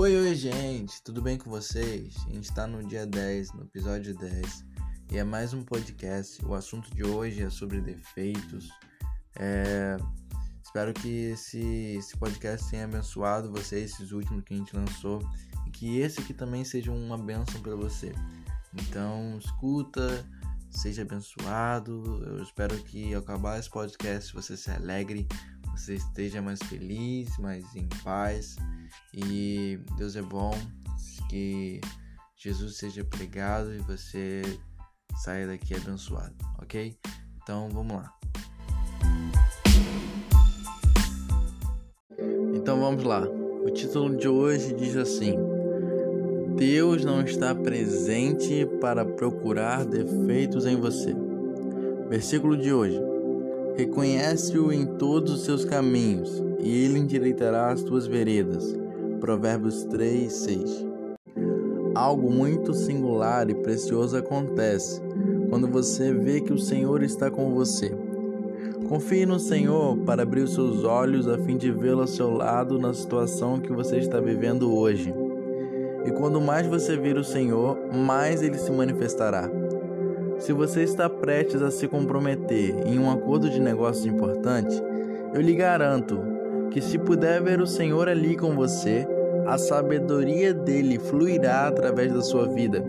Oi, oi, gente, tudo bem com vocês? A gente está no dia 10, no episódio 10, e é mais um podcast. O assunto de hoje é sobre defeitos. É... Espero que esse, esse podcast tenha abençoado você, esses últimos que a gente lançou, e que esse aqui também seja uma bênção para você. Então, escuta, seja abençoado. Eu espero que ao acabar esse podcast você se alegre, você esteja mais feliz, mais em paz. E Deus é bom, que Jesus seja pregado e você saia daqui abençoado, ok? Então vamos lá. Então vamos lá. O título de hoje diz assim: Deus não está presente para procurar defeitos em você. Versículo de hoje: Reconhece-o em todos os seus caminhos, e ele endireitará as tuas veredas. Provérbios 3, 6. Algo muito singular e precioso acontece quando você vê que o Senhor está com você. Confie no Senhor para abrir os seus olhos a fim de vê-lo ao seu lado na situação que você está vivendo hoje. E quando mais você vir o Senhor, mais ele se manifestará. Se você está prestes a se comprometer em um acordo de negócios importante, eu lhe garanto que se puder ver o Senhor ali com você, a sabedoria dele fluirá através da sua vida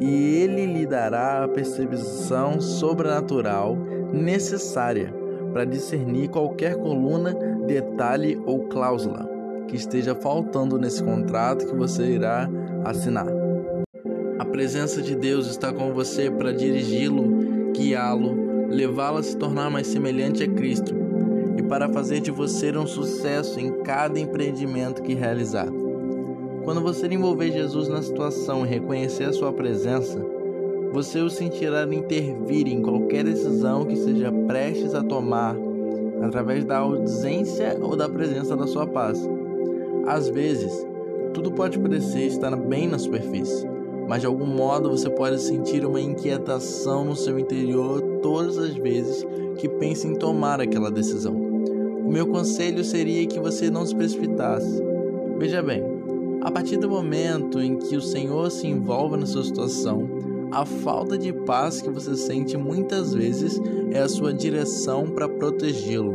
e ele lhe dará a percepção sobrenatural necessária para discernir qualquer coluna, detalhe ou cláusula que esteja faltando nesse contrato que você irá assinar. A presença de Deus está com você para dirigi-lo, guiá-lo, levá-lo a se tornar mais semelhante a Cristo e para fazer de você um sucesso em cada empreendimento que realizar. Quando você envolver Jesus na situação e reconhecer a sua presença, você o sentirá intervir em qualquer decisão que seja prestes a tomar, através da ausência ou da presença da sua paz. Às vezes, tudo pode parecer estar bem na superfície, mas de algum modo você pode sentir uma inquietação no seu interior todas as vezes que pensa em tomar aquela decisão. O meu conselho seria que você não se precipitasse. Veja bem, a partir do momento em que o Senhor se envolve na sua situação, a falta de paz que você sente muitas vezes é a sua direção para protegê-lo.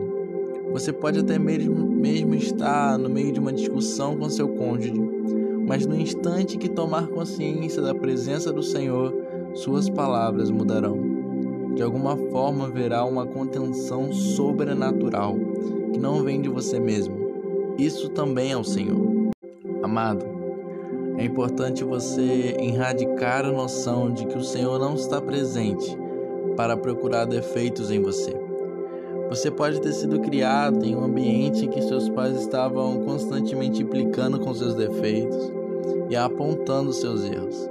Você pode até mesmo, mesmo estar no meio de uma discussão com seu cônjuge, mas no instante que tomar consciência da presença do Senhor, suas palavras mudarão. De alguma forma haverá uma contenção sobrenatural que não vem de você mesmo. Isso também é o Senhor. Amado, é importante você erradicar a noção de que o Senhor não está presente para procurar defeitos em você. Você pode ter sido criado em um ambiente em que seus pais estavam constantemente implicando com seus defeitos e apontando seus erros,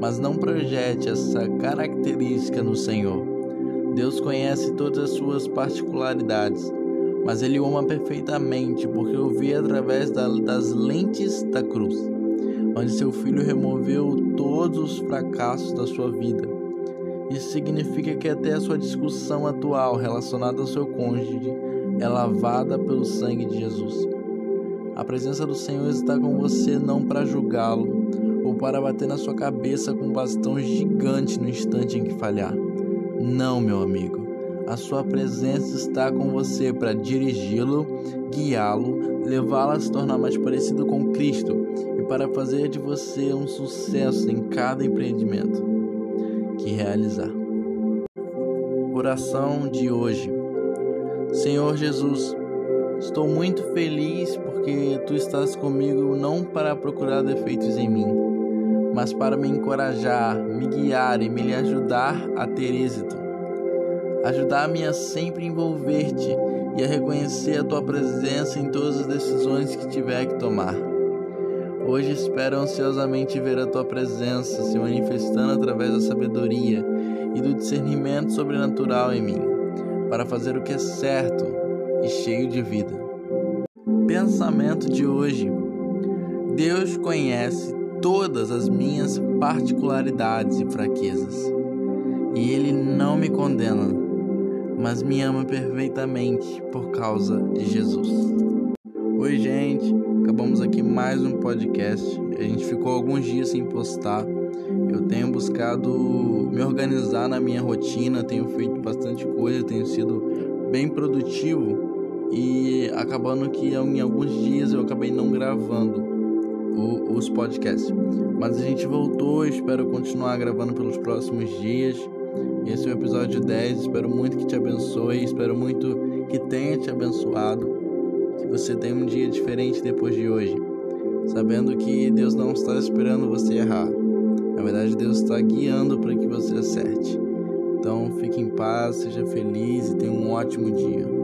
mas não projete essa característica no Senhor. Deus conhece todas as suas particularidades, mas Ele o ama perfeitamente porque o vê através das lentes da cruz, onde seu filho removeu todos os fracassos da sua vida isso significa que até a sua discussão atual relacionada ao seu cônjuge é lavada pelo sangue de Jesus. A presença do Senhor está com você não para julgá-lo ou para bater na sua cabeça com um bastão gigante no instante em que falhar. Não, meu amigo. A sua presença está com você para dirigi-lo, guiá-lo, levá-lo a se tornar mais parecido com Cristo e para fazer de você um sucesso em cada empreendimento que realizar. Oração de hoje. Senhor Jesus, estou muito feliz porque tu estás comigo não para procurar defeitos em mim, mas para me encorajar, me guiar e me ajudar a ter êxito. Ajudar-me a sempre envolver-te e a reconhecer a tua presença em todas as decisões que tiver que tomar. Hoje espero ansiosamente ver a tua presença se manifestando através da sabedoria e do discernimento sobrenatural em mim, para fazer o que é certo e cheio de vida. Pensamento de hoje: Deus conhece todas as minhas particularidades e fraquezas, e Ele não me condena, mas me ama perfeitamente por causa de Jesus. Oi, gente! Acabamos aqui mais um podcast. A gente ficou alguns dias sem postar. Eu tenho buscado me organizar na minha rotina, tenho feito bastante coisa, tenho sido bem produtivo e acabando que em alguns dias eu acabei não gravando o, os podcasts. Mas a gente voltou, espero continuar gravando pelos próximos dias. Esse é o episódio 10. Espero muito que te abençoe, espero muito que tenha te abençoado. Que você tenha um dia diferente depois de hoje, sabendo que Deus não está esperando você errar. Na verdade, Deus está guiando para que você acerte. Então, fique em paz, seja feliz e tenha um ótimo dia.